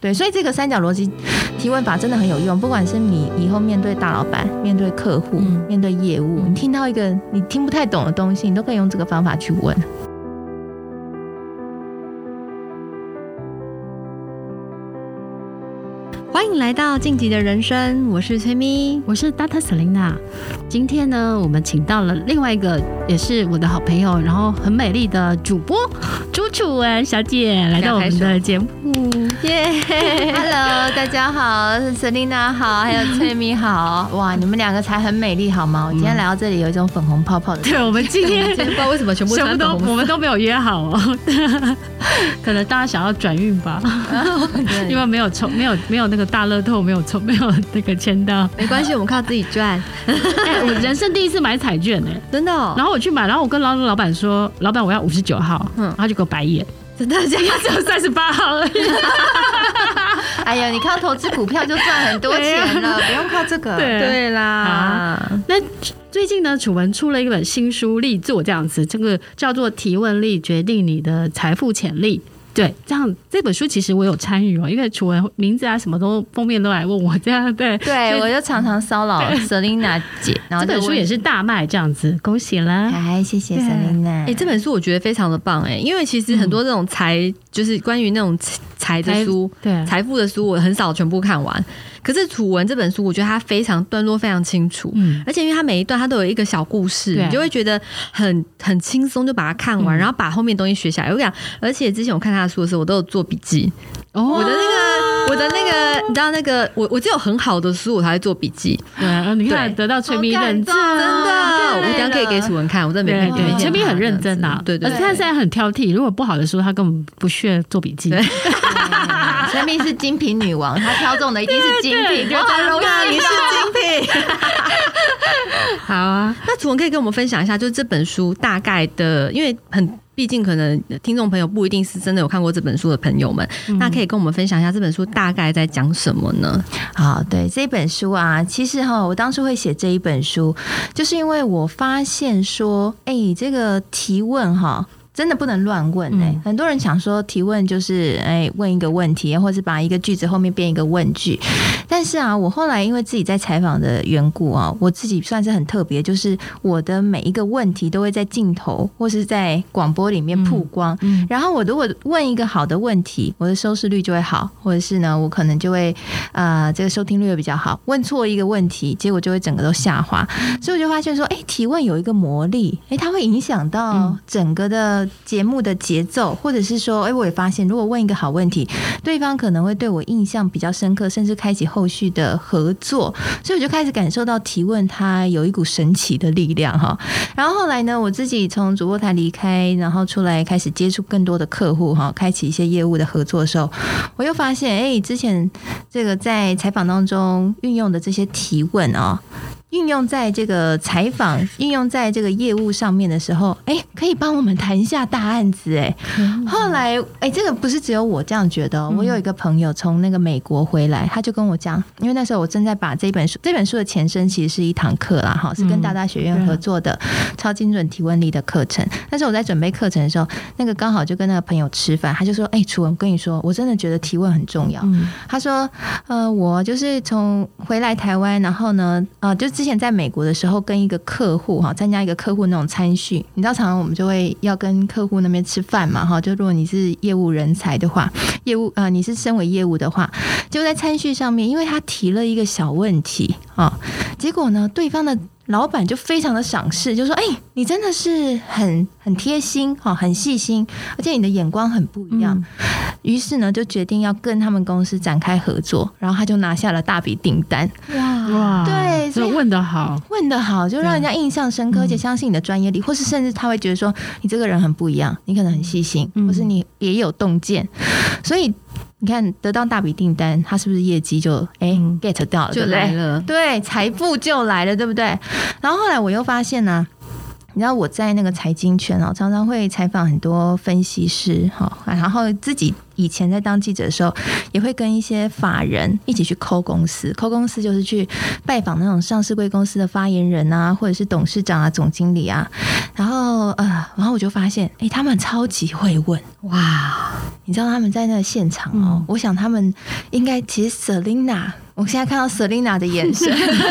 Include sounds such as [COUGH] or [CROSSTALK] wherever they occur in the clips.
对，所以这个三角逻辑提问法真的很有用，不管是你以后面对大老板、面对客户、嗯、面对业务，你听到一个你听不太懂的东西，你都可以用这个方法去问。来到晋级的人生，我是崔咪，我是 Dr. Selina。今天呢，我们请到了另外一个也是我的好朋友，然后很美丽的主播朱楚文小姐来到我们的节目。耶、[LAUGHS] yeah,，Hello，大家好，Selina 好，还有崔咪好。[LAUGHS] 哇，你们两个才很美丽好吗？我今天来到这里有一种粉红泡泡的。对，我们今天 [LAUGHS] 不知道为什么全部全部都我们都没有约好哦，可能大家想要转运吧，因为没有抽，没有没有那个。大乐透没有抽，没有那个签到，没关系，我们靠自己赚。[LAUGHS] 哎、欸，我人生第一次买彩券呢、欸，真的、哦。然后我去买，然后我跟老老板说：“老板，我要五十九号。”嗯，他就给我白眼，真的，现在只有三十八号而已。[LAUGHS] 哎呀，你靠投资股票就赚很多钱了，不用靠这个。对，对啦。啊、那最近呢，楚文出了一本新书，力作这样子，这个叫做《提问力决定你的财富潜力》。对，这样这本书其实我有参与哦，因为楚文名字啊什么都封面都来问我这样，对，对我就常常骚扰 Selina 姐，[LAUGHS] 然后这本书也是大卖这样子，恭喜啦！哎，谢谢 Selina。哎，这本书我觉得非常的棒哎，因为其实很多这种财、嗯、就是关于那种财的书，对。财富的书，我很少全部看完。可是楚文这本书，我觉得它非常段落非常清楚，嗯，而且因为它每一段它都有一个小故事，你就会觉得很很轻松，就把它看完，然后把后面东西学下来。我讲，而且之前我看他的书的时候，我都有做笔记。哦，我的那个，我的那个，你知道那个，我我只有很好的书，我才会做笔记。对，你看得到崔咪认真，真的，我等下可以给楚文看，我真的没骗你。崔咪很认真啊，对对，而且他现在很挑剔，如果不好的书，他根本不需要做笔记。崔咪是精品女王，她挑中的一定是精品。我很荣幸你是精品。[LAUGHS] 好啊，那楚文可以跟我们分享一下，就是这本书大概的，因为很。毕竟，可能听众朋友不一定是真的有看过这本书的朋友们，嗯、那可以跟我们分享一下这本书大概在讲什么呢？好，对这本书啊，其实哈，我当初会写这一本书，就是因为我发现说，哎、欸，这个提问哈。真的不能乱问哎、欸，嗯、很多人想说提问就是哎、欸、问一个问题，或是把一个句子后面变一个问句。但是啊，我后来因为自己在采访的缘故啊，我自己算是很特别，就是我的每一个问题都会在镜头或是在广播里面曝光。嗯嗯、然后我如果问一个好的问题，我的收视率就会好，或者是呢，我可能就会啊、呃、这个收听率会比较好。问错一个问题，结果就会整个都下滑。所以我就发现说，哎、欸，提问有一个魔力，哎、欸，它会影响到整个的。节目的节奏，或者是说，哎，我也发现，如果问一个好问题，对方可能会对我印象比较深刻，甚至开启后续的合作，所以我就开始感受到提问它有一股神奇的力量哈。然后后来呢，我自己从主播台离开，然后出来开始接触更多的客户哈，开启一些业务的合作的时候，我又发现，哎，之前这个在采访当中运用的这些提问啊。运用在这个采访，运用在这个业务上面的时候，哎、欸，可以帮我们谈一下大案子，哎。后来，哎、欸，这个不是只有我这样觉得。我有一个朋友从那个美国回来，他就跟我讲，因为那时候我正在把这本书，这本书的前身其实是一堂课啦，哈，是跟大大学院合作的超精准提问力的课程。但是我在准备课程的时候，那个刚好就跟那个朋友吃饭，他就说，哎、欸，楚文，我跟你说，我真的觉得提问很重要。他说，呃，我就是从回来台湾，然后呢，呃，就。之前在美国的时候，跟一个客户哈参加一个客户那种餐叙，你知道，常常我们就会要跟客户那边吃饭嘛哈。就如果你是业务人才的话，业务啊、你是身为业务的话，就在餐叙上面，因为他提了一个小问题啊，结果呢，对方的。老板就非常的赏识，就说：“哎、你真的是很很贴心哈，很细心，而且你的眼光很不一样。”于、嗯、是呢，就决定要跟他们公司展开合作，然后他就拿下了大笔订单。哇哇，对，所以问得好，问得好，就让人家印象深刻，而且相信你的专业力，嗯、或是甚至他会觉得说你这个人很不一样，你可能很细心，嗯、或是你别有洞见，[LAUGHS] 所以。你看，得到大笔订单，他是不是业绩就哎、欸、get 到了，就来了？对，财富就来了，对不对？然后后来我又发现呢、啊，你知道我在那个财经圈哦，常常会采访很多分析师哈，然后自己。以前在当记者的时候，也会跟一些法人一起去抠公司，抠公司就是去拜访那种上市贵公司的发言人啊，或者是董事长啊、总经理啊。然后呃，然后我就发现，哎、欸，他们超级会问哇！你知道他们在那个现场哦，嗯、我想他们应该其实 Selina。我现在看到 Selina 的眼神，bling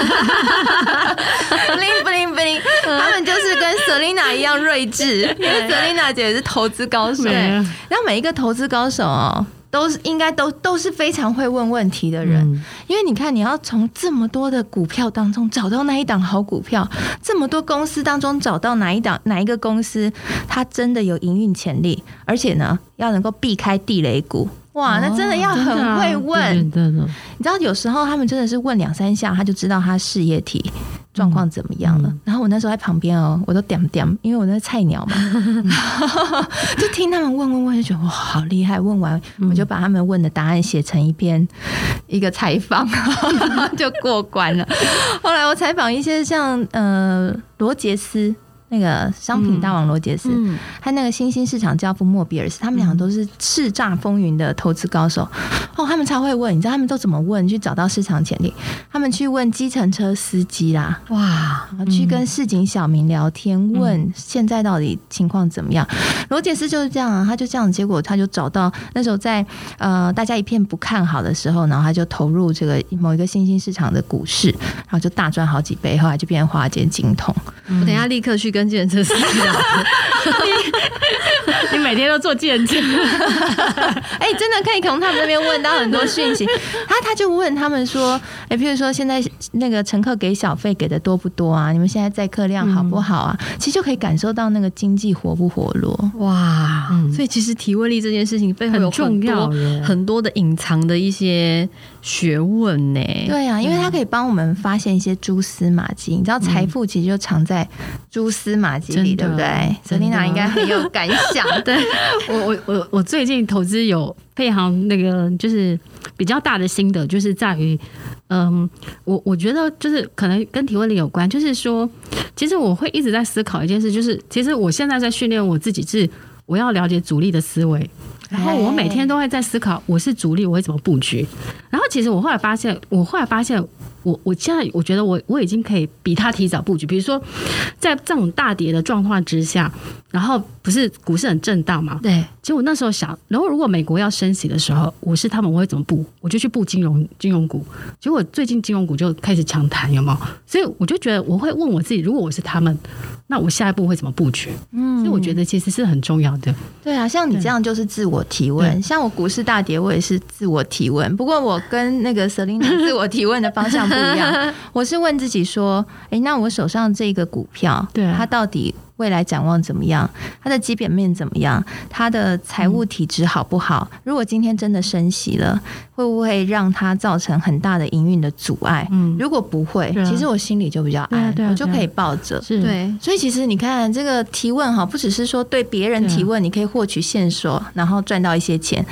bling bling，他们就是跟 Selina 一样睿智，因为 Selina 姐是投资高手。然后每一个投资高手哦，都是应该都都是非常会问问题的人，因为你看，你要从这么多的股票当中找到那一档好股票，这么多公司当中找到哪一档哪一个公司，它真的有营运潜力，而且呢，要能够避开地雷股。哇，那真的要很会问，哦啊、对对对，你知道有时候他们真的是问两三下，他就知道他事业体状况怎么样了。嗯、然后我那时候在旁边哦，我都点点，因为我那是菜鸟嘛，[LAUGHS] 就听他们问问问，就觉得哇，好厉害！问完我就把他们问的答案写成一篇一个采访，[LAUGHS] 就过关了。后来我采访一些像呃罗杰斯。那个商品大王罗杰斯，嗯嗯、还有那个新兴市场教父莫比尔斯，他们两个都是叱咤风云的投资高手。哦，他们超会问，你知道他们都怎么问去找到市场潜力？他们去问计程车司机啦，哇，去跟市井小民聊天，嗯、问现在到底情况怎么样？罗杰斯就是这样啊，他就这样，结果他就找到那时候在呃大家一片不看好的时候，然后他就投入这个某一个新兴市场的股市，然后就大赚好几倍，后来就变成华尔街金童。嗯、我等一下立刻去跟。跟计程车司机聊你每天都做计程车？[LAUGHS] 哎、欸，真的可以从他们那边问到很多讯息。他他就问他们说，哎、欸，譬如说现在那个乘客给小费给的多不多啊？你们现在载客量好不好啊？嗯、其实就可以感受到那个经济活不活络。哇，嗯、所以其实提问力这件事情背后有很多很多，的隐藏的一些学问呢。对啊，因为它可以帮我们发现一些蛛丝马迹。你知道，财富其实就藏在蛛丝。马迹里对不对？Selina 应该很有感想。[LAUGHS] 对我，我我我最近投资有非常那个，就是比较大的心得，就是在于，嗯，我我觉得就是可能跟提问力有关，就是说，其实我会一直在思考一件事，就是其实我现在在训练我自己，是我要了解主力的思维，然后我每天都会在思考，我是主力，我会怎么布局。然后其实我后来发现，我后来发现。我我现在我觉得我我已经可以比他提早布局，比如说在这种大跌的状况之下，然后不是股市很震荡嘛？对。其实我那时候想，然后如果美国要升息的时候，我是他们，我会怎么布？我就去布金融金融股。结果最近金融股就开始强弹，有没有？所以我就觉得我会问我自己，如果我是他们，那我下一步会怎么布局？嗯，所以我觉得其实是很重要的。对啊，像你这样就是自我提问。像我股市大跌，我也是自我提问。不过我跟那个 Selina 自我提问的方向。不一样，[LAUGHS] 我是问自己说，哎、欸，那我手上这个股票，对它到底未来展望怎么样？它的基本面怎么样？它的财务体质好不好？如果今天真的升息了，会不会让它造成很大的营运的阻碍？嗯，如果不会，其实我心里就比较安，我就可以抱着。是，对。所以其实你看，这个提问哈，不只是说对别人提问，你可以获取线索，然后赚到一些钱。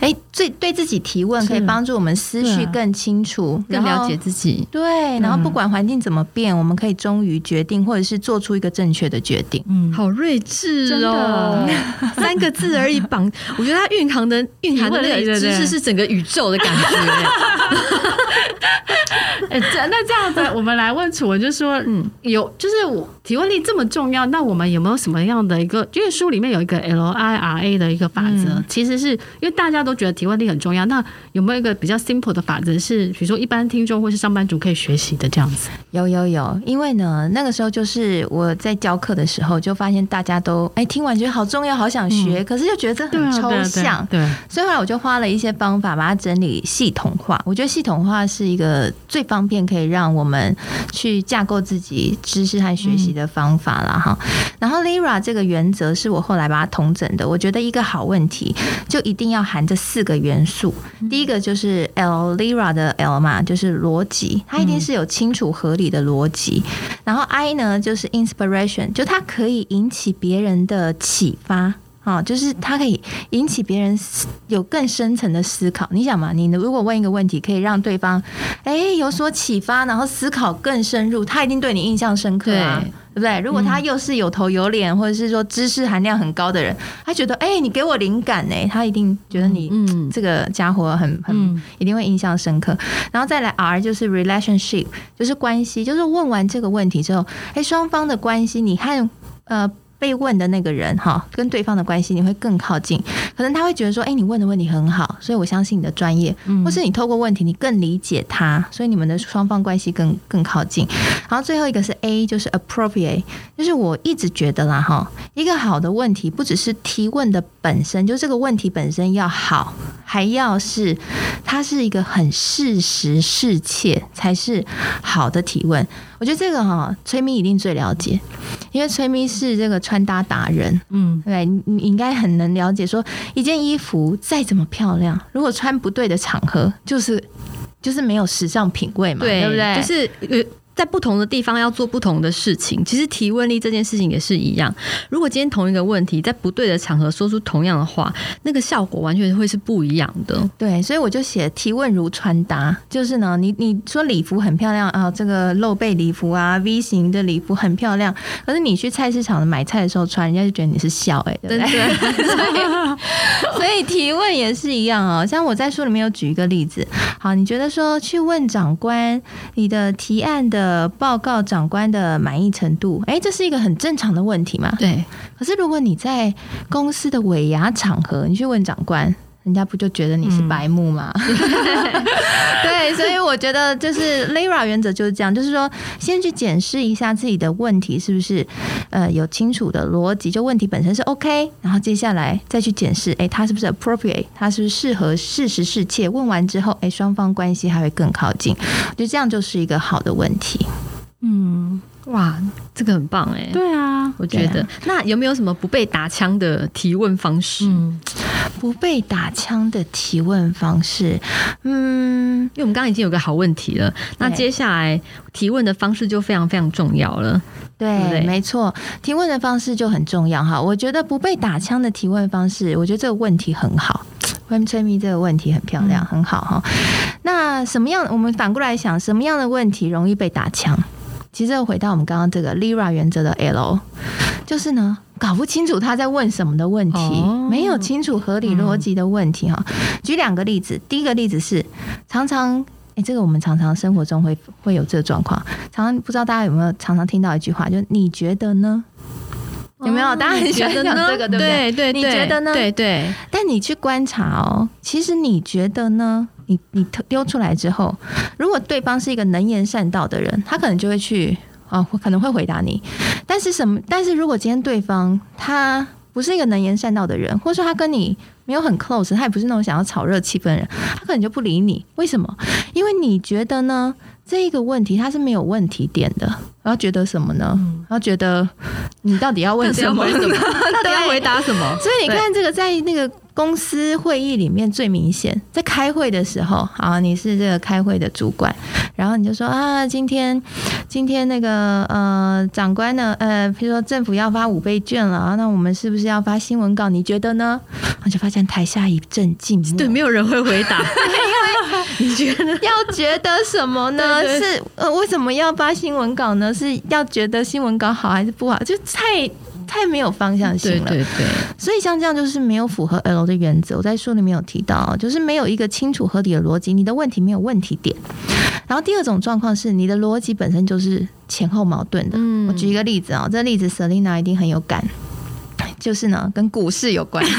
哎，最对自己提问，可以帮助我们思绪更清楚，更了解自己。对，然后不管环境怎么变，我们可以忠于决定，或者是做出一个正确的决定。嗯，好睿智哦！三个字而已，绑，[LAUGHS] 我觉得它蕴含的蕴含的那个知识是整个宇宙的感觉。[LAUGHS] 哎，这那这样子，我们来问楚文，就是说，嗯，有就是我提问力这么重要，那我们有没有什么样的一个？因为书里面有一个 LIRA 的一个法则，其实是因为大家都觉得提问力很重要，那有没有一个比较 simple 的法则，是比如说一般听众或是上班族可以学习的这样子？有有有，因为呢，那个时候就是我在教课的时候。就发现大家都哎、欸、听完觉得好重要，好想学，嗯、可是又觉得这很抽象，对，所以后来我就花了一些方法把它整理系统化。我觉得系统化是一个最方便可以让我们去架构自己知识和学习的方法了哈。嗯、然后 Lira 这个原则是我后来把它统整的。我觉得一个好问题就一定要含这四个元素。嗯、第一个就是 L Lira 的 L 嘛，就是逻辑，它一定是有清楚合理的逻辑。嗯、然后 I 呢就是 Inspiration，就它可可以引起别人的启发，啊，就是它可以引起别人有更深层的思考。你想嘛，你如果问一个问题，可以让对方哎有所启发，然后思考更深入，他一定对你印象深刻啊。对不对？如果他又是有头有脸，或者是说知识含量很高的人，他觉得哎、欸，你给我灵感呢，他一定觉得你嗯这个家伙很很一定会印象深刻。然后再来 R 就是 relationship，就是关系，就是问完这个问题之后，哎，双方的关系，你看呃。被问的那个人哈，跟对方的关系你会更靠近，可能他会觉得说，哎，你问的问题很好，所以我相信你的专业，或是你透过问题你更理解他，所以你们的双方关系更更靠近。然后最后一个是 A，就是 appropriate，就是我一直觉得啦哈，一个好的问题不只是提问的本身，就这个问题本身要好，还要是它是一个很事实适切才是好的提问。我觉得这个哈，崔咪一定最了解，因为崔咪是这个穿搭达人，嗯，对，你应该很能了解，说一件衣服再怎么漂亮，如果穿不对的场合，就是就是没有时尚品味嘛，对，对不对？就是呃。在不同的地方要做不同的事情，其实提问力这件事情也是一样。如果今天同一个问题在不对的场合说出同样的话，那个效果完全会是不一样的。对，所以我就写提问如穿搭，就是呢，你你说礼服很漂亮啊，这个露背礼服啊，V 型的礼服很漂亮，可是你去菜市场买菜的时候穿，人家就觉得你是笑哎、欸，对不对？对所以，所以提问也是一样哦。像我在书里面有举一个例子，好，你觉得说去问长官你的提案的。[LAUGHS] 呃，报告长官的满意程度，哎，这是一个很正常的问题嘛？对。可是如果你在公司的尾牙场合，你去问长官。人家不就觉得你是白目吗？嗯、[LAUGHS] 对，所以我觉得就是 Lyra 原则就是这样，就是说先去检视一下自己的问题是不是呃有清楚的逻辑，就问题本身是 OK，然后接下来再去检视，哎，它是不是 appropriate，它是不是适合适时适切？问完之后，哎，双方关系还会更靠近，就这样就是一个好的问题。嗯，哇，这个很棒哎。对啊，我觉得。那有没有什么不被打枪的提问方式？嗯不被打枪的提问方式，嗯，因为我们刚刚已经有个好问题了，那接下来提问的方式就非常非常重要了。对，对对没错，提问的方式就很重要哈。我觉得不被打枪的提问方式，我觉得这个问题很好。问催迷这个问题很漂亮，嗯、很好哈。那什么样？我们反过来想，什么样的问题容易被打枪？其实回到我们刚刚这个 Lira 原则的 L，就是呢。搞不清楚他在问什么的问题，哦、没有清楚合理逻辑的问题哈。嗯、举两个例子，第一个例子是常常，哎、欸，这个我们常常生活中会会有这个状况，常常不知道大家有没有常常听到一句话，就你觉得呢？哦、有没有？大家很喜欢讲这个，对不对？对对，你觉得呢？对对。但你去观察哦，其实你觉得呢？你你丢出来之后，如果对方是一个能言善道的人，他可能就会去。啊，我可能会回答你，但是什么？但是如果今天对方他不是一个能言善道的人，或者说他跟你没有很 close，他也不是那种想要炒热气氛的人，他可能就不理你。为什么？因为你觉得呢？这一个问题他是没有问题点的。然后觉得什么呢？然后觉得你到底要问什么？[LAUGHS] 到底要回答什么？[LAUGHS] 所以你看，这个在那个公司会议里面最明显，在开会的时候，啊，你是这个开会的主管，然后你就说啊，今天今天那个呃长官呢，呃，比如说政府要发五倍券了，那我们是不是要发新闻稿？你觉得呢？我就发现台下一阵静默，对，没有人会回答。[LAUGHS] 你觉得要觉得什么呢？对对对，是呃，为什么要发新闻稿呢？是要觉得新闻稿好还是不好？就太太没有方向性了。对对对，所以像这样就是没有符合 L 的原则。我在书里面有提到，就是没有一个清楚合理的逻辑，你的问题没有问题点。然后第二种状况是你的逻辑本身就是前后矛盾的。嗯，我举一个例子啊，这个例子 Selina 一定很有感。就是呢，跟股市有关。[LAUGHS]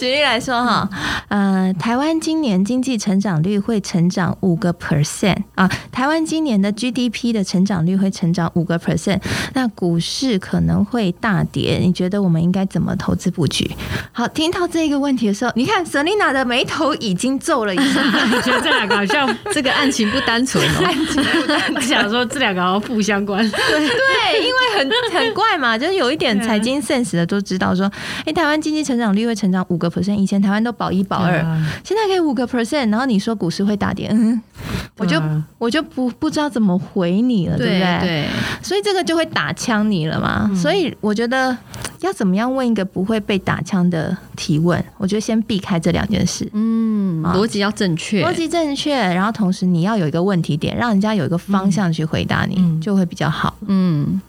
举例来说哈，呃，台湾今年经济成长率会成长五个 percent 啊，台湾今年的 GDP 的成长率会成长五个 percent，那股市可能会大跌，你觉得我们应该怎么投资布局？好，听到这个问题的时候，你看 Selina 的眉头已经皱了一下，[LAUGHS] 你觉得这两个好像 [LAUGHS] 这个案情不单纯哦，案情不单纯，[LAUGHS] 我想说这两个好像不相关，对对，因为很很怪嘛，就是有一点。财经 sense 的都知道说，哎、欸，台湾经济成长率会成长五个 percent，以前台湾都保一保二，啊、现在可以五个 percent，然后你说股市会大跌，嗯，我就、啊、我就不不知道怎么回你了，对不对？对，所以这个就会打枪你了嘛。嗯、所以我觉得要怎么样问一个不会被打枪的提问？我觉得先避开这两件事。嗯，逻辑要正确，逻辑正确，然后同时你要有一个问题点，让人家有一个方向去回答你，嗯、就会比较好。嗯。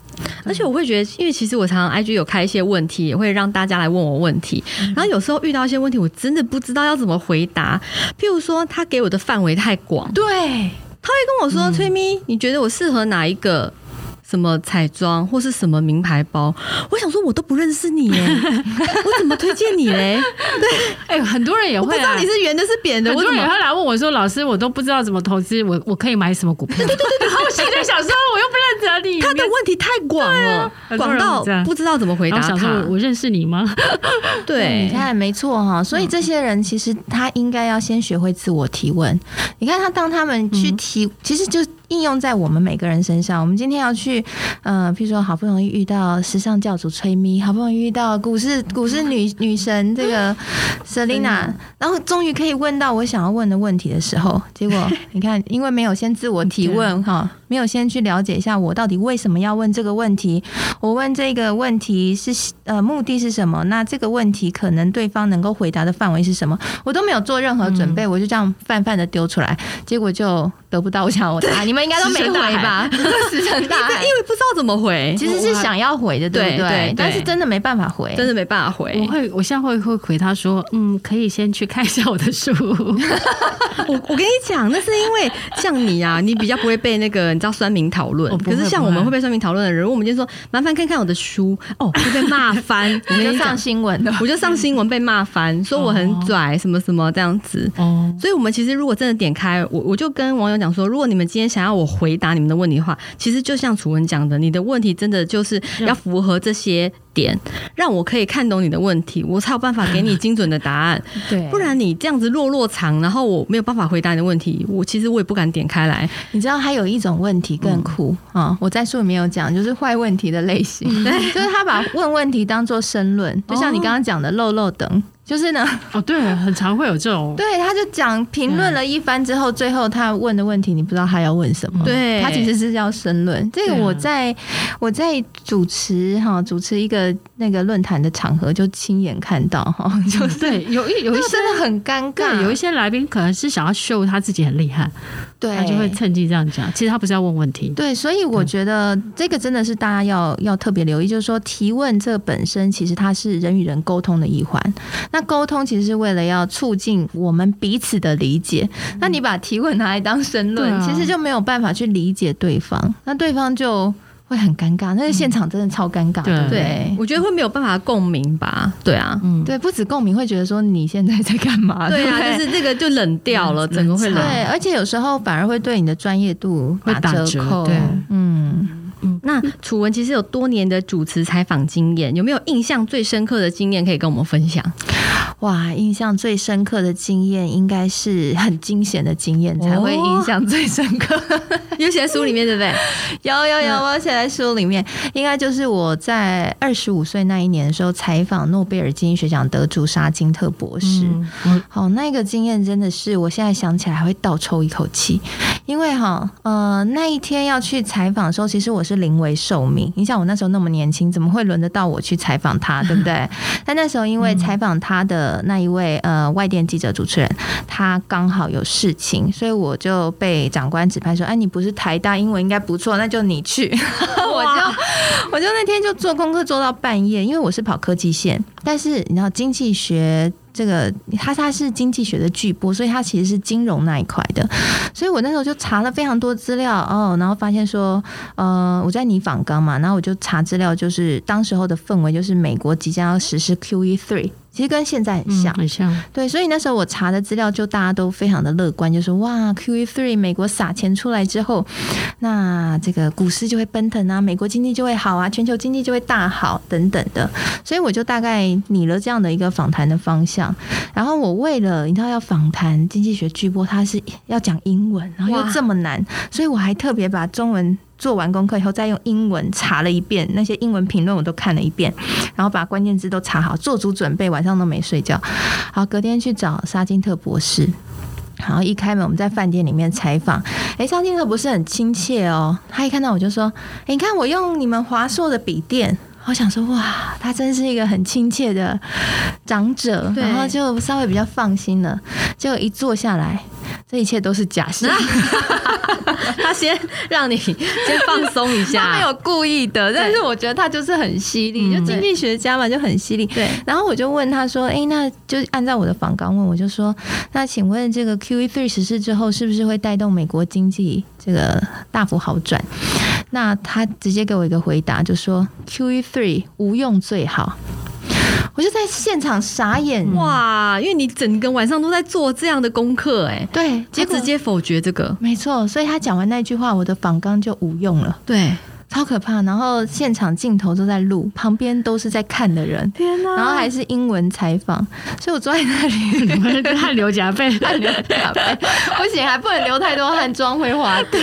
而且我会觉得，因为其实我常常 IG 有开一些问题，也会让大家来问我问题。然后有时候遇到一些问题，我真的不知道要怎么回答。譬如说，他给我的范围太广，对，他会跟我说：“崔咪，你觉得我适合哪一个？”什么彩妆或是什么名牌包？我想说，我都不认识你耶，[LAUGHS] 我怎么推荐你嘞？对，[LAUGHS] 哎、欸，很多人也会、啊，我不知道你是圆的，是扁的。很多人也会来问我说：“老师，我都不知道怎么投资，我我可以买什么股票？”对对对对，然后我现在想说，我又不认识你，他的问题太广了，广、啊、到不知道怎么回答他。想说我，我认识你吗？[LAUGHS] 对，你看没错哈，所以这些人其实他应该要先学会自我提问。你看他当他们去提，嗯、其实就。应用在我们每个人身上。我们今天要去，呃，譬如说，好不容易遇到时尚教主崔咪，好不容易遇到股市股市女女神这个 [LAUGHS] Selina，然后终于可以问到我想要问的问题的时候，结果 [LAUGHS] 你看，因为没有先自我提问哈，没有先去了解一下我到底为什么要问这个问题，我问这个问题是呃目的是什么？那这个问题可能对方能够回答的范围是什么？我都没有做任何准备，我就这样泛泛的丢出来，结果就得不到我想要我答案。你们。应该都没回吧？石沉大海，[LAUGHS] 因为不知道怎么回，其实是想要回的，对不对？对，但是真的没办法回，真的没办法回。我会，我现在会会回他说，嗯，可以先去看一下我的书。[LAUGHS] 我我跟你讲，那是因为像你啊，你比较不会被那个你知道酸民讨论。可是像我们会被酸民讨论的人，我们就说麻烦看看我的书，哦，就被骂翻，我就上新闻的，我就上新闻被骂翻，说我很拽，什么什么这样子。哦，所以我们其实如果真的点开，我我就跟网友讲说，如果你们今天想要。我回答你们的问题的话，其实就像楚文讲的，你的问题真的就是要符合这些点，让我可以看懂你的问题，我才有办法给你精准的答案。[LAUGHS] 对，不然你这样子落落长，然后我没有办法回答你的问题，我其实我也不敢点开来。你知道还有一种问题更酷啊、嗯哦！我在书里面有讲，就是坏问题的类型，对，[LAUGHS] 就是他把问问题当做申论，就像你刚刚讲的漏漏等。就是呢，哦，对，很常会有这种，[LAUGHS] 对，他就讲评论了一番之后，最后他问的问题，你不知道他要问什么，对，他其实是要申论。这个我在我在主持哈，主持一个那个论坛的场合，就亲眼看到哈，就是对，有一有一些真的很尴尬，有一些来宾可能是想要秀他自己很厉害，对，他就会趁机这样讲。其实他不是要问问题，对，所以我觉得这个真的是大家要要特别留意，就是说提问这本身其实它是人与人沟通的一环，那。沟通其实是为了要促进我们彼此的理解。那你把提问拿来当申论，其实就没有办法去理解对方，那对方就会很尴尬。那个现场真的超尴尬，对不对？我觉得会没有办法共鸣吧？对啊，嗯，对，不止共鸣，会觉得说你现在在干嘛？[LAUGHS] 对啊，就是这个就冷掉了，整个会冷。对，而且有时候反而会对你的专业度打折扣。对，嗯。嗯，那楚文其实有多年的主持采访经验，有没有印象最深刻的经验可以跟我们分享？哇，印象最深刻的经验应该是很惊险的经验才会印象最深刻。[LAUGHS] 有写在书里面对不对？有有有，我写在书里面，应该就是我在二十五岁那一年的时候采访诺贝尔经济学奖得主沙金特博士。嗯，好，那个经验真的是我现在想起来还会倒抽一口气，因为哈呃那一天要去采访的时候，其实我是。是临危受命，你想我那时候那么年轻，怎么会轮得到我去采访他，对不对？[LAUGHS] 但那时候因为采访他的那一位呃外电记者主持人，他刚好有事情，所以我就被长官指派说：“哎，你不是台大英文应该不错，那就你去。[LAUGHS] ”我就我就那天就做功课做到半夜，因为我是跑科技线，但是你知道经济学。这个他他是经济学的巨波，所以他其实是金融那一块的，[LAUGHS] 所以我那时候就查了非常多资料哦，然后发现说，呃，我在拟访刚嘛，然后我就查资料，就是当时候的氛围就是美国即将要实施 QE three。其实跟现在很像，嗯、很像。对，所以那时候我查的资料就大家都非常的乐观，就说哇，QE three 美国撒钱出来之后，那这个股市就会奔腾啊，美国经济就会好啊，全球经济就会大好等等的。所以我就大概拟了这样的一个访谈的方向。然后我为了你知道要访谈经济学巨波，它是要讲英文，然后又这么难，所以我还特别把中文。做完功课以后，再用英文查了一遍那些英文评论，我都看了一遍，然后把关键字都查好，做足准备，晚上都没睡觉。好，隔天去找沙金特博士，然后一开门，我们在饭店里面采访。哎，沙金特博士很亲切哦，他一看到我就说：“，你看我用你们华硕的笔电。”我想说，哇，他真是一个很亲切的长者，然后就稍微比较放心了。结果一坐下来，这一切都是假象。[LAUGHS] 他先让你先放松一下，他没有故意的，但是我觉得他就是很犀利，就经济学家嘛，就很犀利。对，然后我就问他说：“哎，那就按照我的访纲问，我就说，那请问这个 QE3 实施之后，是不是会带动美国经济这个大幅好转？”那他直接给我一个回答，就说 QE3 无用最好。我就在现场傻眼哇，因为你整个晚上都在做这样的功课，哎，对，结果直接否决这个，没错。所以他讲完那句话，我的仿刚就无用了，对。超可怕，然后现场镜头都在录，旁边都是在看的人，天哪！然后还是英文采访，所以我坐在那里，汗流浃背，汗流浃背，不行，还不能流太多汗，妆会花掉。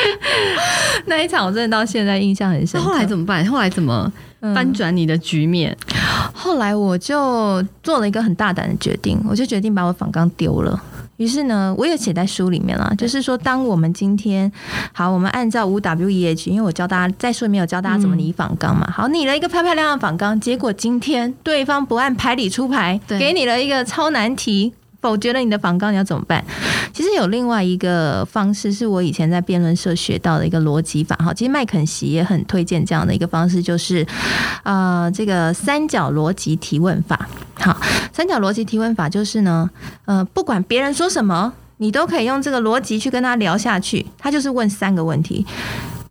[LAUGHS] 那一场我真的到现在印象很深。后来怎么办？后来怎么翻转你的局面？嗯，后来我就做了一个很大胆的决定，我就决定把我仿钢丢了。于是呢，我也写在书里面了，就是说，当我们今天好，我们按照五 W E H，因为我教大家在书里面有教大家怎么拟仿纲嘛，好，拟了一个漂漂亮亮的访纲，结果今天对方不按牌理出牌，给你了一个超难题。否决了你的访纲，你要怎么办？其实有另外一个方式，是我以前在辩论社学到的一个逻辑法。哈，其实麦肯锡也很推荐这样的一个方式，就是呃，这个三角逻辑提问法。好，三角逻辑提问法就是呢，呃，不管别人说什么，你都可以用这个逻辑去跟他聊下去。他就是问三个问题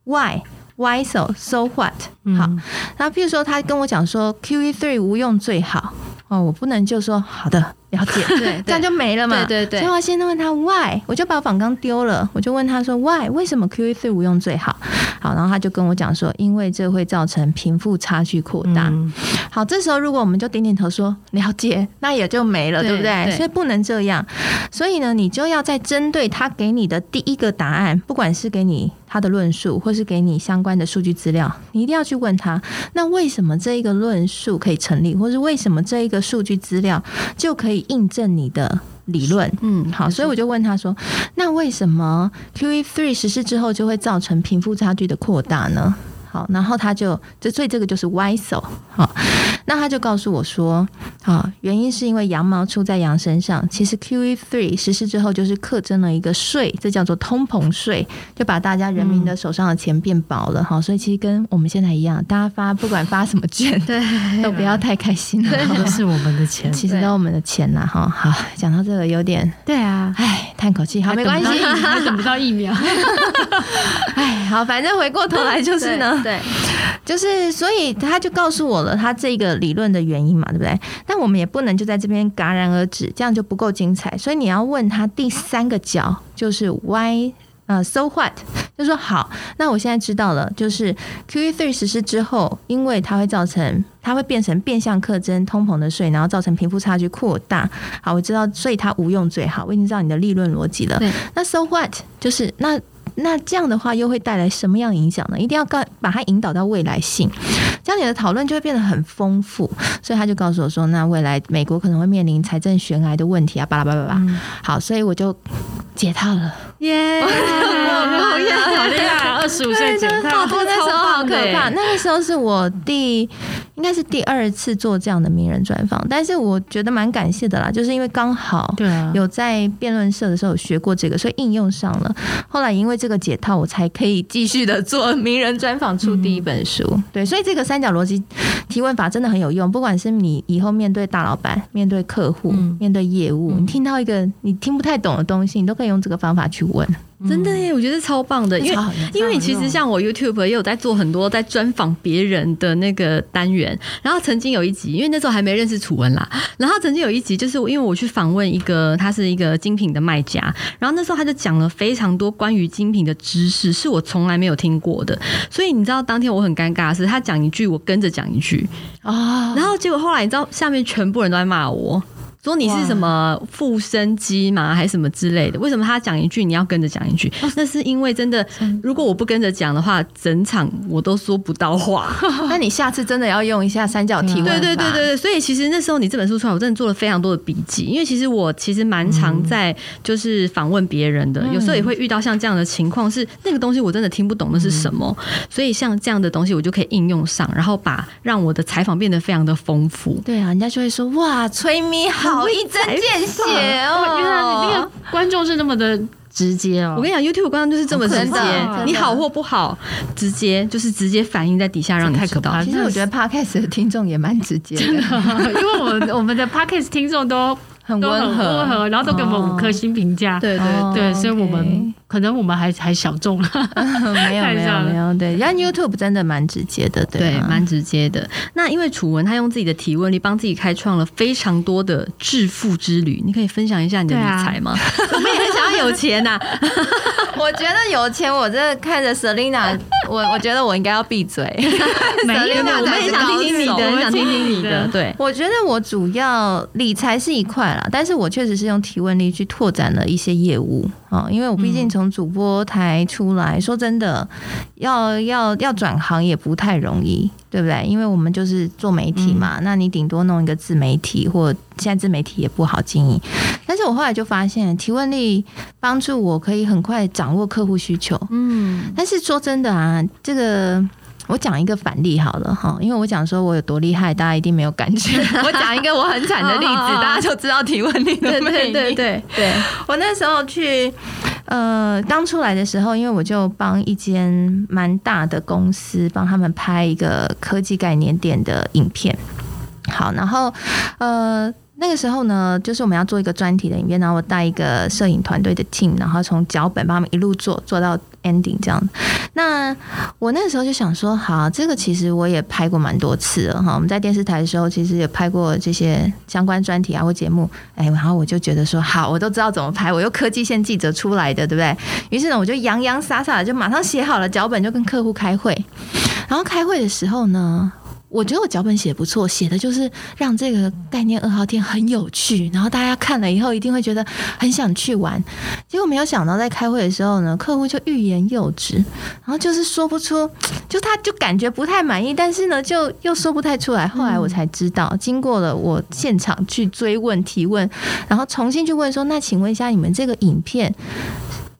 ：Why、Why so、So what？好，那譬如说他跟我讲说 Q E three 无用最好哦，我不能就说好的。了解，[LAUGHS] 对，这样就没了嘛。对对对。所以我先问他 why，我就把仿纲丢了，我就问他说 why，为什么 QE3 无用最好？好，然后他就跟我讲说，因为这会造成贫富差距扩大。嗯、好，这时候如果我们就点点头说了解，那也就没了，对，对不对？对，所以不能这样。所以呢，你就要在针对他给你的第一个答案，不管是给你他的论述，或是给你相关的数据资料，你一定要去问他，那为什么这一个论述可以成立，或是为什么这一个数据资料就可以印证你的理论？嗯，好，所以我就问他说，那为什么 QE3 实施之后就会造成贫富差距的扩大呢？好，然后他就，就所以这个就是 why so 好，那他就告诉我说，啊，原因是因为羊毛出在羊身上。其实 QE3 实施之后，就是课征了一个税，这叫做通膨税，就把大家人民的手上的钱变薄了。哈、嗯，所以其实跟我们现在一样，大家发 [LAUGHS] 不管发什么券，对，都不要太开心了，都是我们的钱，其实都是我们的钱呐。哈，好，讲到这个有点，对啊，哎，叹口气，好，没关系，还 [LAUGHS] 等不到疫苗，[LAUGHS] 哎，好，反正回过头来就是呢。对，就是所以他就告诉我了他这个理论的原因嘛，对不对？但我们也不能就在这边戛然而止，这样就不够精彩。所以你要问他第三个角，就是 why 呃 so what？就说好，那我现在知道了，就是 QE3 实施之后，因为它会造成它会变成变相课征通膨的税，然后造成贫富差距扩大。好，我知道，所以它无用最好。我已经知道你的利润逻辑了。对，那 so what？就是那。那这样的话又会带来什么样的影响呢？一定要告把它引导到未来性，这样你的讨论就会变得很丰富。所以他就告诉我说，那未来美国可能会面临财政悬崖的问题啊，巴拉巴拉巴拉。好，所以我就解套了，耶！好厉害，好厉害！[LAUGHS] 二十五岁解套，那时候好可怕。那个时候是我第应该是第二次做这样的名人专访，但是我觉得蛮感谢的啦，就是因为刚好对有在辩论社的时候有学过这个，所以应用上了。后来因为这个解套，我才可以继续的做名人专访，出第一本书。嗯、对，所以这个三角逻辑提问法真的很有用，不管是你以后面对大老板、面对客户、嗯、面对业务，你听到一个你听不太懂的东西，你都可以用这个方法去问。真的耶，我觉得超棒的，因为因为其实像我 YouTube 也有在做很多在专访别人的那个单元，然后曾经有一集，因为那时候还没认识楚文啦，然后曾经有一集就是因为我去访问一个他是一个精品的卖家，然后那时候他就讲了非常多关于精品的知识，是我从来没有听过的，所以你知道当天我很尴尬的是他讲一句我跟着讲一句。啊，然后结果后来你知道下面全部人都在骂我。说你是什么副生机嘛？还是什么之类的？为什么他讲一句你要跟着讲一句？那是因为真的，如果我不跟着讲的话，整场我都说不到话。[LAUGHS] 那你下次真的要用一下三角提问。对对对对对。所以其实那时候你这本书出来，我真的做了非常多的笔记，因为其实我其实蛮常在就是访问别人的，有时候也会遇到像这样的情况，是那个东西我真的听不懂那是什么，所以像这样的东西我就可以应用上，然后把让我的采访变得非常的丰富。对啊，人家就会说哇，崔咪好一针见血 [LAUGHS] 哦，原来你那个观众是那么的直接哦。我跟你讲，YouTube 观众就是这么直接，你好或不好，直接就是直接反映在底下，让你太可怕。其实我觉得 Podcast 的听众也蛮直接的，因为我们我们的 Podcast 听众都。很温和，和，然后都给我们五颗星评价，对对对，所以我们可能我们还还小众了，[LAUGHS] 没有没有 [LAUGHS] 没有，对，然后 YouTube 真的蛮直接的，对，蛮直接的。那因为楚文他用自己的提问力帮自己开创了非常多的致富之旅，你可以分享一下你的理财吗？[LAUGHS] 我们也很想要有钱呐，[LAUGHS] 我觉得有钱，我真的看着 Selina，我我觉得我应该要闭嘴。没有，我们也想听听你的，想听听你的。对，我觉得我主要理财是一块啦。但是我确实是用提问力去拓展了一些业务啊，因为我毕竟从主播台出来，说真的，要要要转行也不太容易，对不对？因为我们就是做媒体嘛，那你顶多弄一个自媒体，或现在自媒体也不好经营。但是我后来就发现，提问力帮助我可以很快掌握客户需求。嗯，但是说真的啊，这个。我讲一个反例好了哈，因为我讲说我有多厉害，大家一定没有感觉。[LAUGHS] 我讲一个我很惨的例子，[LAUGHS] 大家就知道提问力的魅力。对对对对，我那时候去呃刚出来的时候，因为我就帮一间蛮大的公司帮他们拍一个科技概念店的影片。好，然后呃。那个时候呢，就是我们要做一个专题的影片，然后我带一个摄影团队的 team，然后从脚本帮他们一路做做到 ending 这样。那我那个时候就想说，好，这个其实我也拍过蛮多次了哈。我们在电视台的时候，其实也拍过这些相关专题啊或节目。哎，然后我就觉得说，好，我都知道怎么拍，我又科技线记者出来的，对不对？于是呢，我就洋洋洒洒的就马上写好了脚本，就跟客户开会。然后开会的时候呢，我觉得我脚本写不错，写的就是让这个概念二号店很有趣，然后大家看了以后一定会觉得很想去玩。结果没有想到在开会的时候呢，客户就欲言又止，然后就是说不出，就他就感觉不太满意，但是呢就又说不太出来。后来我才知道，经过了我现场去追问提问，然后重新去问说：“那请问一下，你们这个影片？”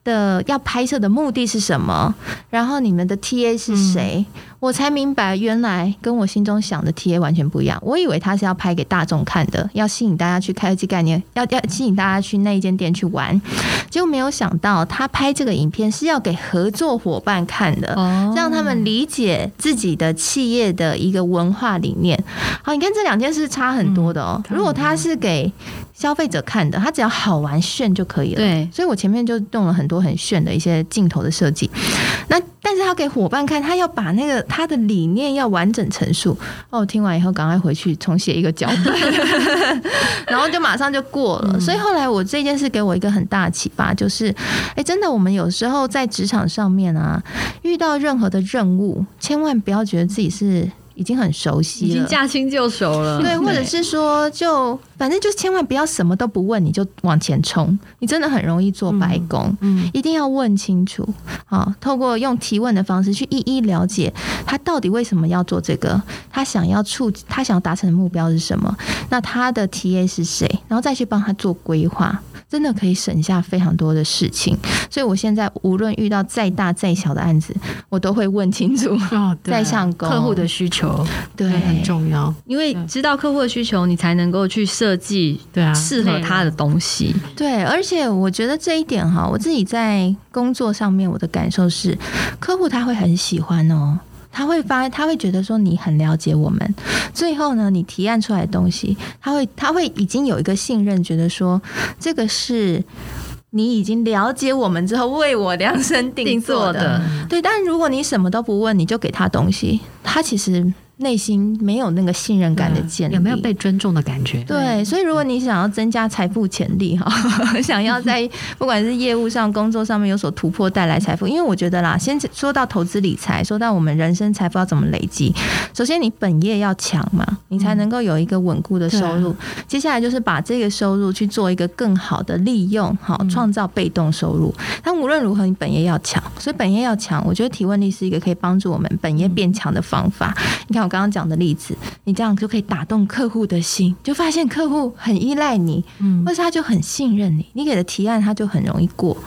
的要拍摄的目的是什么？然后你们的 TA 是谁？嗯、我才明白，原来跟我心中想的 TA 完全不一样。我以为他是要拍给大众看的，要吸引大家去开机概念，要要吸引大家去那一间店去玩。结果没有想到，他拍这个影片是要给合作伙伴看的，让他们理解自己的企业的一个文化理念。好，你看这两件事差很多的哦。如果他是给消费者看的，他只要好玩炫就可以了。对，所以我前面就弄了很多很炫的一些镜头的设计。那但是他给伙伴看，他要把那个他的理念要完整陈述。哦，听完以后赶快回去重写一个脚本，[LAUGHS] 然后就马上就过了。所以后来我这件事给我一个很大的启发，就是，哎、欸，真的，我们有时候在职场上面啊，遇到任何的任务，千万不要觉得自己是。已经很熟悉了，已经驾轻就熟了。对，或者是说，就反正就千万不要什么都不问，你就往前冲，你真的很容易做白工。嗯，一定要问清楚。啊，透过用提问的方式去一一了解他到底为什么要做这个，他想要触，他想要达成的目标是什么？那他的 TA 是谁？然后再去帮他做规划。真的可以省下非常多的事情，所以我现在无论遇到再大再小的案子，我都会问清楚哦，[LAUGHS] 再上钩客户的需求，对，很重要，因为知道客户的需求，你才能够去设计对啊适合他的东西。对，而且我觉得这一点哈，我自己在工作上面我的感受是，客户他会很喜欢哦。他会发，他会觉得说你很了解我们，最后呢，你提案出来的东西，他会他会已经有一个信任，觉得说这个是你已经了解我们之后为我量身定做的。对，但如果你什么都不问，你就给他东西，他其实内心没有那个信任感的建立，有没有被尊重的感觉？对，所以如果你想要增加财富潜力哈，[LAUGHS] [LAUGHS] 想要在 [LAUGHS] 不管是业务上、工作上面有所突破，带来财富，因为我觉得啦，先说到投资理财，说到我们人生财富要怎么累积，首先你本业要强嘛，你才能够有一个稳固的收入。接下来就是把这个收入去做一个更好的利用，好创造被动收入。但无论如何，你本业要强，所以本业要强，我觉得提问力是一个可以帮助我们本业变强的方法。你看我刚刚讲的例子，你这样就可以打动客户的心，就发现客户很依赖你，嗯，或是他就很信任你，你给的提案他就很容易过。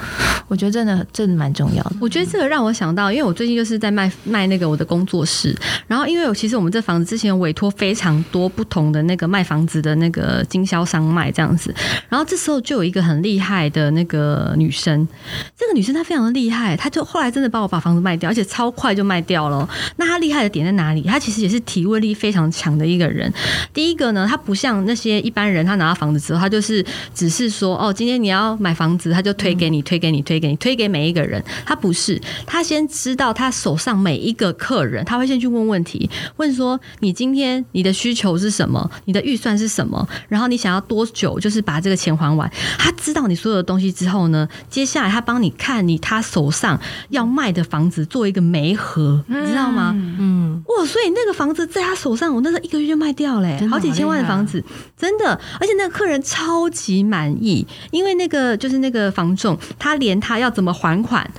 我觉得真的真的蛮重要的。我觉得这个让我想到，因为我最近就是在卖卖那个我的工作室，然后因为我其实我们这房子之前有委托非常多不同的那个卖房子的那个经销商卖这样子，然后这时候就有一个很厉害的那个女生，这个女生她非常的厉害，她就后来真的帮我把房子卖掉，而且超快就卖掉了。那她厉害的点在哪里？她其实也是提问力非常强的一个人。第一个呢，他不像那些一般人，他拿到房子之后，他就是只是说哦，今天你要买房子，他就推给你，推给你，推给你，推给每一个人。他不是，他先知道他手上每一个客人，他会先去问问题，问说你今天你的需求是什么？你的预算是什么？然后你想要多久？就是把这个钱还完。他知道你所有的东西之后呢，接下来他帮你看你他手上要卖的房子做一个媒合，你知道吗？嗯，哇，所以那个房子在他手上，我那时候一个月就卖掉了，好几千万的房子，真的，而且那个客人超级满意，因为那个就是那个房仲，他连他要怎么还款。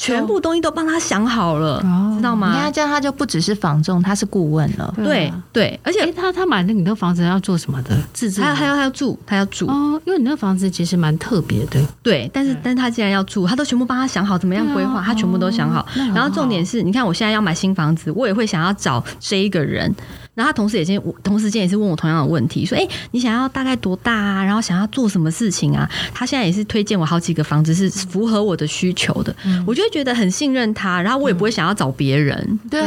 全部东西都帮他想好了，哦、知道吗？你看这样，他就不只是房仲，他是顾问了。对、啊、对，而且、欸、他他买那你那房子要做什么的？自住？他他要他要住，他要住哦。因为你那房子其实蛮特别的。对，但是但是他既然要住，他都全部帮他想好怎么样规划，啊、他全部都想好。哦、然后重点是，你看我现在要买新房子，我也会想要找这一个人。然后他同时也先，同时间也是问我同样的问题，说：“哎、欸，你想要大概多大啊？然后想要做什么事情啊？”他现在也是推荐我好几个房子，是符合我的需求的。嗯、我就会觉得很信任他，然后我也不会想要找别人。嗯、对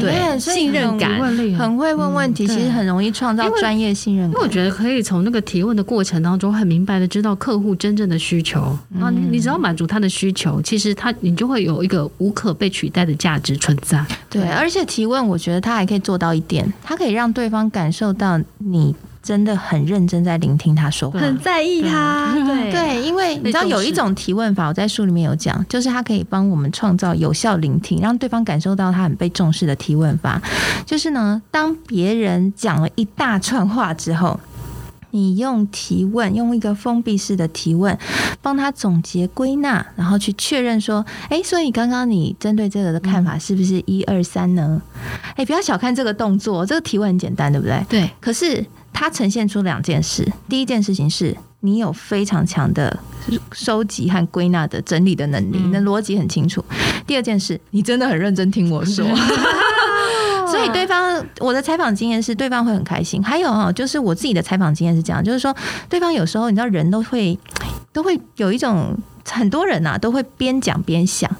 对，信任感很会问问题，嗯、其实很容易创造专业信任感。因为我觉得可以从那个提问的过程当中，很明白的知道客户真正的需求。然后你你只要满足他的需求，其实他你就会有一个无可被取代的价值存在。对，对而且提问，我觉得他还可以做到一点。他可以让对方感受到你真的很认真在聆听他说话，很在意他。对对，因为你知道有一种提问法，我在书里面有讲，就是他可以帮我们创造有效聆听，让对方感受到他很被重视的提问法。就是呢，当别人讲了一大串话之后。你用提问，用一个封闭式的提问，帮他总结归纳，然后去确认说，哎，所以刚刚你针对这个的看法是不是一二三呢？哎，不要小看这个动作，这个提问很简单，对不对？对。可是它呈现出两件事，第一件事情是你有非常强的收集和归纳的整理的能力，你的逻辑很清楚。第二件事，你真的很认真听我说。[LAUGHS] 所以对方，我的采访经验是对方会很开心。还有啊，就是我自己的采访经验是这样，就是说对方有时候你知道人都会都会有一种。很多人呐、啊、都会边讲边想，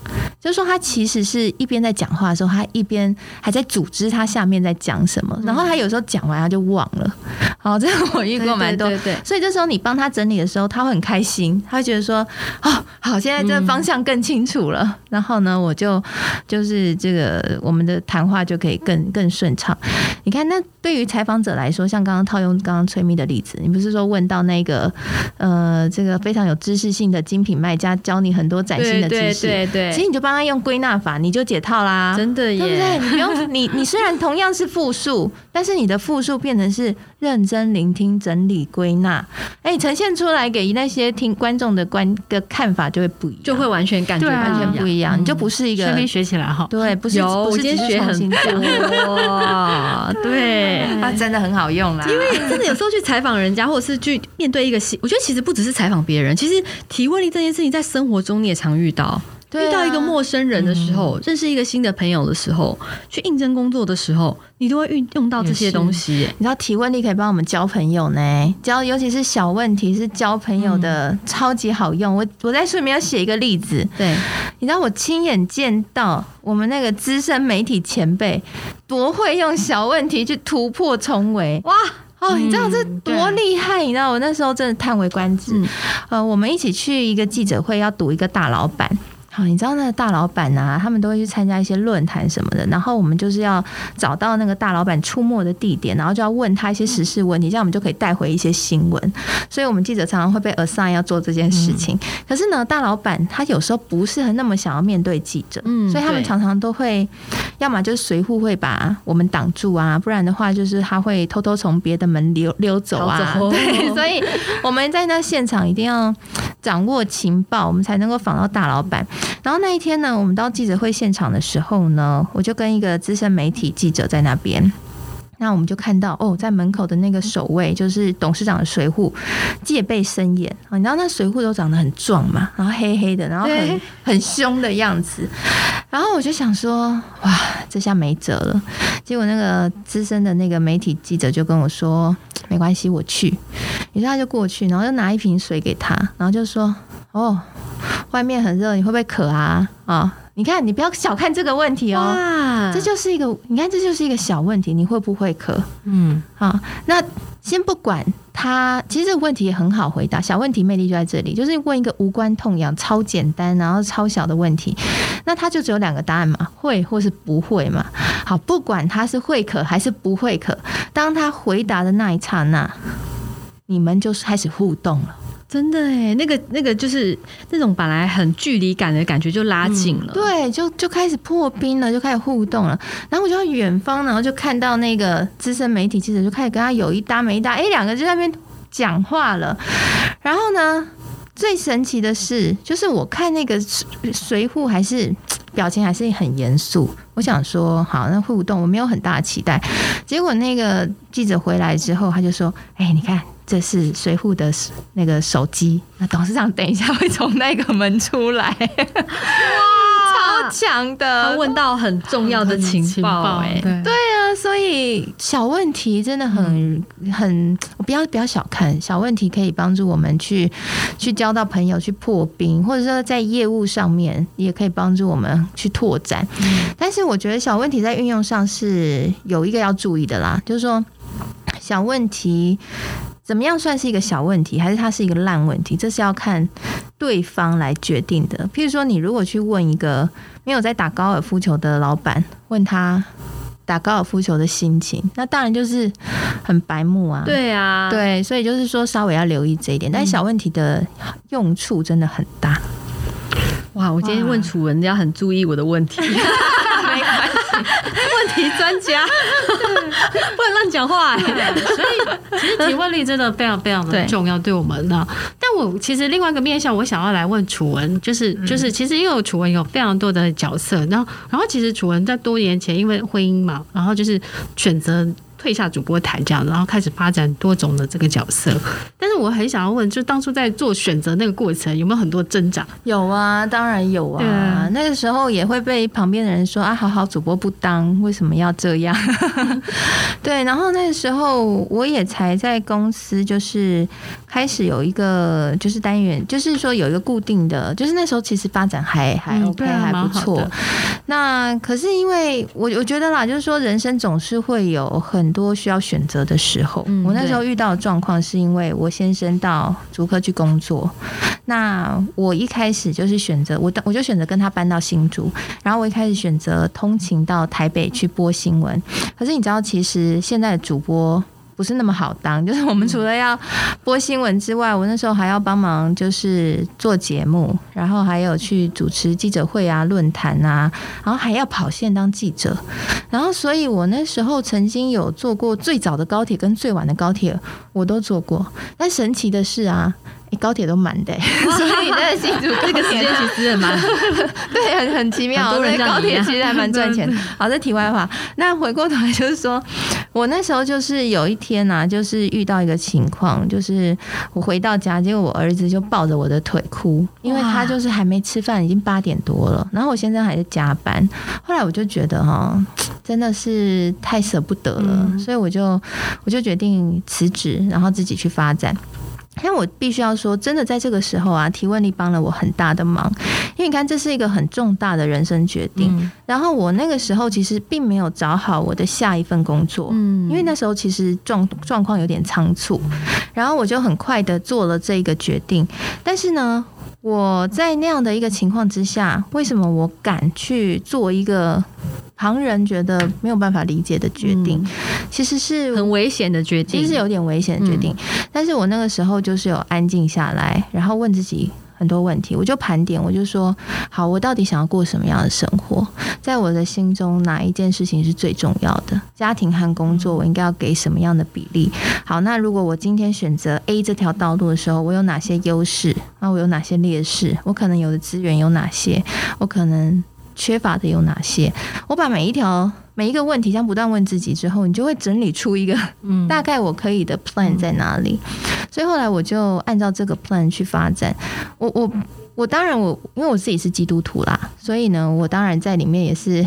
就是说他其实是一边在讲话的时候，他一边还在组织他下面在讲什么，然后他有时候讲完他就忘了。好，这个我遇过蛮多。对，对，对，对，所以这时候你帮他整理的时候，他会很开心，他会觉得说：“哦，好，现在这个方向更清楚了。嗯”然后呢，我就就是这个我们的谈话就可以更更顺畅。你看，那对于采访者来说，像刚刚套用刚刚崔咪的例子，你不是说问到那个呃这个非常有知识性的精品卖家教你很多崭新的知识，对对，其实你就帮他用归纳法，你就解套啦，真的耶，对不对？你不用你你虽然同样是复数，但是你的复数变成是认真聆听、整理、归纳，哎，呈现出来给那些听观众的观的看法就会不一样，就会完全感觉完全不一样，你就不是一个顺便学起来哈，对，不是有，我今天学很多，哇，[LAUGHS] 对，啊，真的很好用啦，因为真的有时候去采访人家，或者是去面对一个新，我觉得其实不只是采访别人，其实提问力这件事情在生活中你也常遇到。遇到一个陌生人的时候，嗯、认识一个新的朋友的时候，去应征工作的时候，你都会运用到这些东西。你知道提问力可以帮我们交朋友呢？交尤其是小问题是交朋友的超级好用。我我在书里面要写一个例子。对，你知道我亲眼见到我们那个资深媒体前辈多会用小问题去突破重围哇！哦，你知道这多厉害？你知道我那时候真的叹为观止。呃，我们一起去一个记者会，要堵一个大老板。好，你知道那个大老板啊，他们都会去参加一些论坛什么的，然后我们就是要找到那个大老板出没的地点，然后就要问他一些时事问题，这样我们就可以带回一些新闻。所以，我们记者常常会被 assign 要做这件事情。嗯、可是呢，大老板他有时候不是很那么想要面对记者，嗯，所以他们常常都会，要么就是随扈会把我们挡住啊，不然的话就是他会偷偷从别的门溜溜走啊。走 [LAUGHS] 对，所以我们在那现场一定要掌握情报，我们才能够访到大老板。然后那一天呢，我们到记者会现场的时候呢，我就跟一个资深媒体记者在那边。那我们就看到哦，在门口的那个守卫就是董事长的水户，戒备森严啊。你知道那水户都长得很壮嘛，然后黑黑的，然后很很凶的样子。然后我就想说，哇，这下没辙了。结果那个资深的那个媒体记者就跟我说，没关系，我去。于是他就过去，然后就拿一瓶水给他，然后就说，哦，外面很热，你会不会渴啊？啊。你看，你不要小看这个问题哦，这就是一个，你看，这就是一个小问题，你会不会渴？嗯，好，那先不管他，其实这个问题也很好回答，小问题魅力就在这里，就是问一个无关痛痒、超简单，然后超小的问题，那他就只有两个答案嘛，会或是不会嘛。好，不管他是会渴还是不会渴，当他回答的那一刹那，你们就是开始互动了。真的哎，那个那个就是那种本来很距离感的感觉就拉近了，对，就就开始破冰了，就开始互动了。然后我就远方，然后就看到那个资深媒体记者就开始跟他有一搭没一搭，哎，两个就在那边讲话了。然后呢，最神奇的是，就是我看那个随扈还是表情还是很严肃。我想说，好，那互动我没有很大期待。结果那个记者回来之后，他就说，哎，你看。这是随扈的那个手机，那董事长等一下会从那个门出来，哇，超强的，他问到很重要的情报，哎，对对啊，所以小问题真的很很，我不要不要小看小问题，可以帮助我们去去交到朋友，去破冰，或者说在业务上面也可以帮助我们去拓展。但是我觉得小问题在运用上是有一个要注意的啦，就是说小问题。怎么样算是一个小问题，还是它是一个烂问题？这是要看对方来决定的。譬如说，你如果去问一个没有在打高尔夫球的老板，问他打高尔夫球的心情，那当然就是很白目啊。对啊，对，所以就是说稍微要留意这一点。但小问题的用处真的很大。哇，我今天问楚文要很注意我的问题。[LAUGHS] 问题专家 [LAUGHS] 不能乱讲话，所以其实提问力真的非常非常的重要，对我们呢。但我其实另外一个面向，我想要来问楚文，就是就是其实因为楚文有非常多的角色，然后然后其实楚文在多年前因为婚姻嘛，然后就是选择。退下主播台这样，然后开始发展多种的这个角色。[LAUGHS] 但是我很想要问，就当初在做选择那个过程，有没有很多挣扎？有啊，当然有啊。对那个时候也会被旁边的人说啊，好好主播不当，为什么要这样？[LAUGHS] 对，然后那个时候我也才在公司，就是开始有一个就是单元，就是说有一个固定的，就是那时候其实发展还还 OK，、嗯啊、还不错。那可是因为我我觉得啦，就是说人生总是会有很很多需要选择的时候，我那时候遇到的状况是因为我先生到竹科去工作，那我一开始就是选择我，我就选择跟他搬到新竹，然后我一开始选择通勤到台北去播新闻。可是你知道，其实现在的主播。不是那么好当，[LAUGHS] 就是我们除了要播新闻之外，我那时候还要帮忙，就是做节目，然后还有去主持记者会啊、论坛啊，然后还要跑线当记者，然后所以我那时候曾经有坐过最早的高铁跟最晚的高铁，我都坐过。但神奇的是啊。高铁都满的，[LAUGHS] 所以在新竹这个时间其实也蛮，[LAUGHS] 对，很很奇妙。对，高铁其实还蛮赚钱的。好，这题外话。那回过头来就是说，我那时候就是有一天呐、啊，就是遇到一个情况，就是我回到家，结果我儿子就抱着我的腿哭，因为他就是还没吃饭，已经八点多了，然后我先生还在加班。后来我就觉得哈，真的是太舍不得了，所以我就我就决定辞职，然后自己去发展。因为我必须要说，真的在这个时候啊，提问力帮了我很大的忙。因为你看，这是一个很重大的人生决定。嗯、然后我那个时候其实并没有找好我的下一份工作，嗯，因为那时候其实状状况有点仓促，然后我就很快的做了这个决定。但是呢，我在那样的一个情况之下，为什么我敢去做一个旁人觉得没有办法理解的决定？嗯、其实是很危险的决定，其实是有点危险的决定。嗯、但是我那个时候就是有安静下来，然后问自己。很多问题，我就盘点，我就说，好，我到底想要过什么样的生活？在我的心中，哪一件事情是最重要的？家庭和工作，我应该要给什么样的比例？好，那如果我今天选择 A 这条道路的时候，我有哪些优势？那我有哪些劣势？我可能有的资源有哪些？我可能缺乏的有哪些？我把每一条。每一个问题，像不断问自己之后，你就会整理出一个 [LAUGHS] 大概我可以的 plan 在哪里。嗯、所以后来我就按照这个 plan 去发展。我我我当然我因为我自己是基督徒啦，所以呢，我当然在里面也是。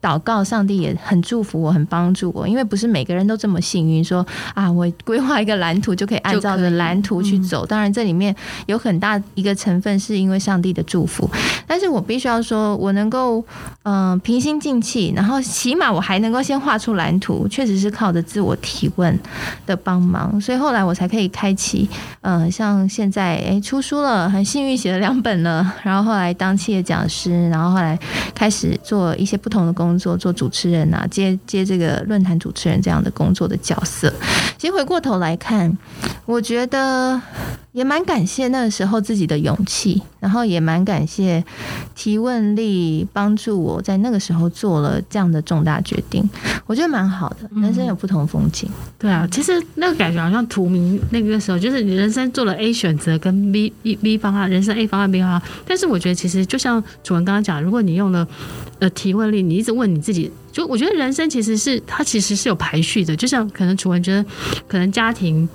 祷告，上帝也很祝福我，很帮助我，因为不是每个人都这么幸运，说啊，我规划一个蓝图就可以按照着蓝图去走。当然，这里面有很大一个成分是因为上帝的祝福，但是我必须要说，我能够嗯、呃、平心静气，然后起码我还能够先画出蓝图，确实是靠着自我提问的帮忙，所以后来我才可以开启嗯、呃，像现在哎、欸、出书了，很幸运写了两本了，然后后来当企业讲师，然后后来开始做一些不同的工作。工作做主持人啊，接接这个论坛主持人这样的工作的角色。其实回过头来看，我觉得也蛮感谢那个时候自己的勇气，然后也蛮感谢提问力帮助我在那个时候做了这样的重大决定。我觉得蛮好的，人生有不同风景。嗯、对啊，其实那个感觉好像图名那个时候，就是你人生做了 A 选择跟 B B B 方案，人生 A 方案 B 方案。但是我觉得其实就像楚文刚刚讲，如果你用了呃提问力，你一直问你自己。就我觉得人生其实是它其实是有排序的，就像可能楚文觉得可能家庭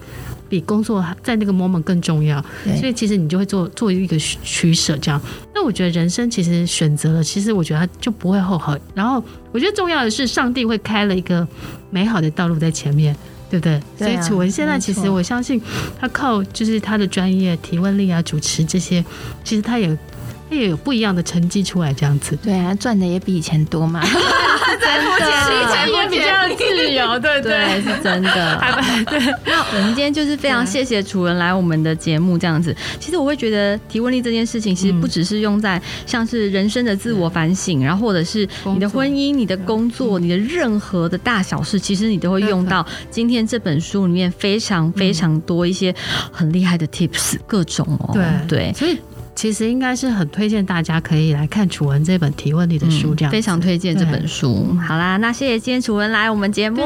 比工作在那个 moment 更重要，所以其实你就会做做一个取舍这样。那我觉得人生其实选择了，其实我觉得他就不会后悔。然后我觉得重要的是上帝会开了一个美好的道路在前面，对不对？对啊、所以楚文现在其实我相信他靠就是他的专业提问力啊、主持这些，其实他也他也有不一样的成绩出来这样子。对啊，赚的也比以前多嘛。真的，以前也比较自由，对对，对，是真的。对，那我们今天就是非常谢谢楚文来我们的节目，这样子。其实我会觉得提问力这件事情，其实不只是用在像是人生的自我反省，然后或者是你的婚姻、你的工作、你的任何的大小事，其实你都会用到今天这本书里面非常非常多一些很厉害的 tips，各种哦。对对，所以。其实应该是很推荐大家可以来看楚文这本提问力的书，这样、嗯、非常推荐这本书。好啦，那谢谢今天楚文来我们节目，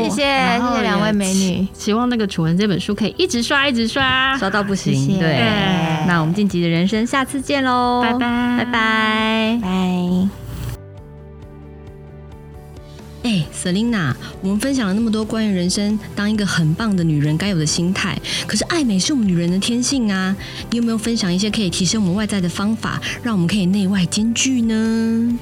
谢谢谢谢两位美女，希望那个楚文这本书可以一直刷一直刷，刷到不行。谢谢。对，对。那我们晋级的人生下次见喽，拜拜。拜拜。拜。哎，Selina，我们分享了那么多关于人生当一个很棒的女人该有的心态，可是爱美是我们女人的天性啊！你有没有分享一些可以提升我们外在的方法，让我们可以内外兼具呢？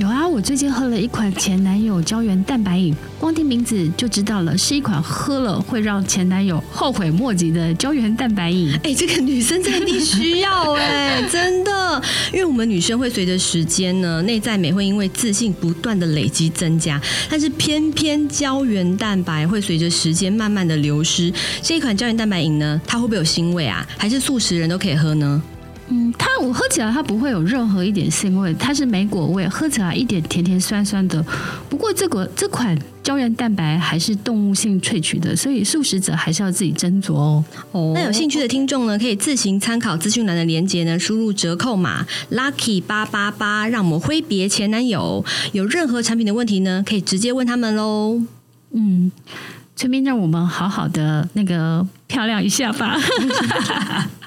有啊，我最近喝了一款前男友胶原蛋白饮，光听名字就知道了，是一款喝了会让前男友后悔莫及的胶原蛋白饮。[LAUGHS] 哎，这个女生真的必须要哎，真的，因为我们女生会随着时间呢，内在美会因为自信不断的累积增加，但是偏偏胶原蛋白会随着时间慢慢的流失。这一款胶原蛋白饮呢，它会不会有腥味啊？还是素食人都可以喝呢？嗯，它我喝起来它不会有任何一点腥味，它是莓果味，喝起来一点甜甜酸酸的。不过这个这款胶原蛋白还是动物性萃取的，所以素食者还是要自己斟酌哦。哦，那有兴趣的听众呢，可以自行参考资讯栏的链接呢，输入折扣码 lucky 八八八，让我们挥别前男友。有任何产品的问题呢，可以直接问他们喽。嗯，顺便让我们好好的那个漂亮一下吧。[LAUGHS]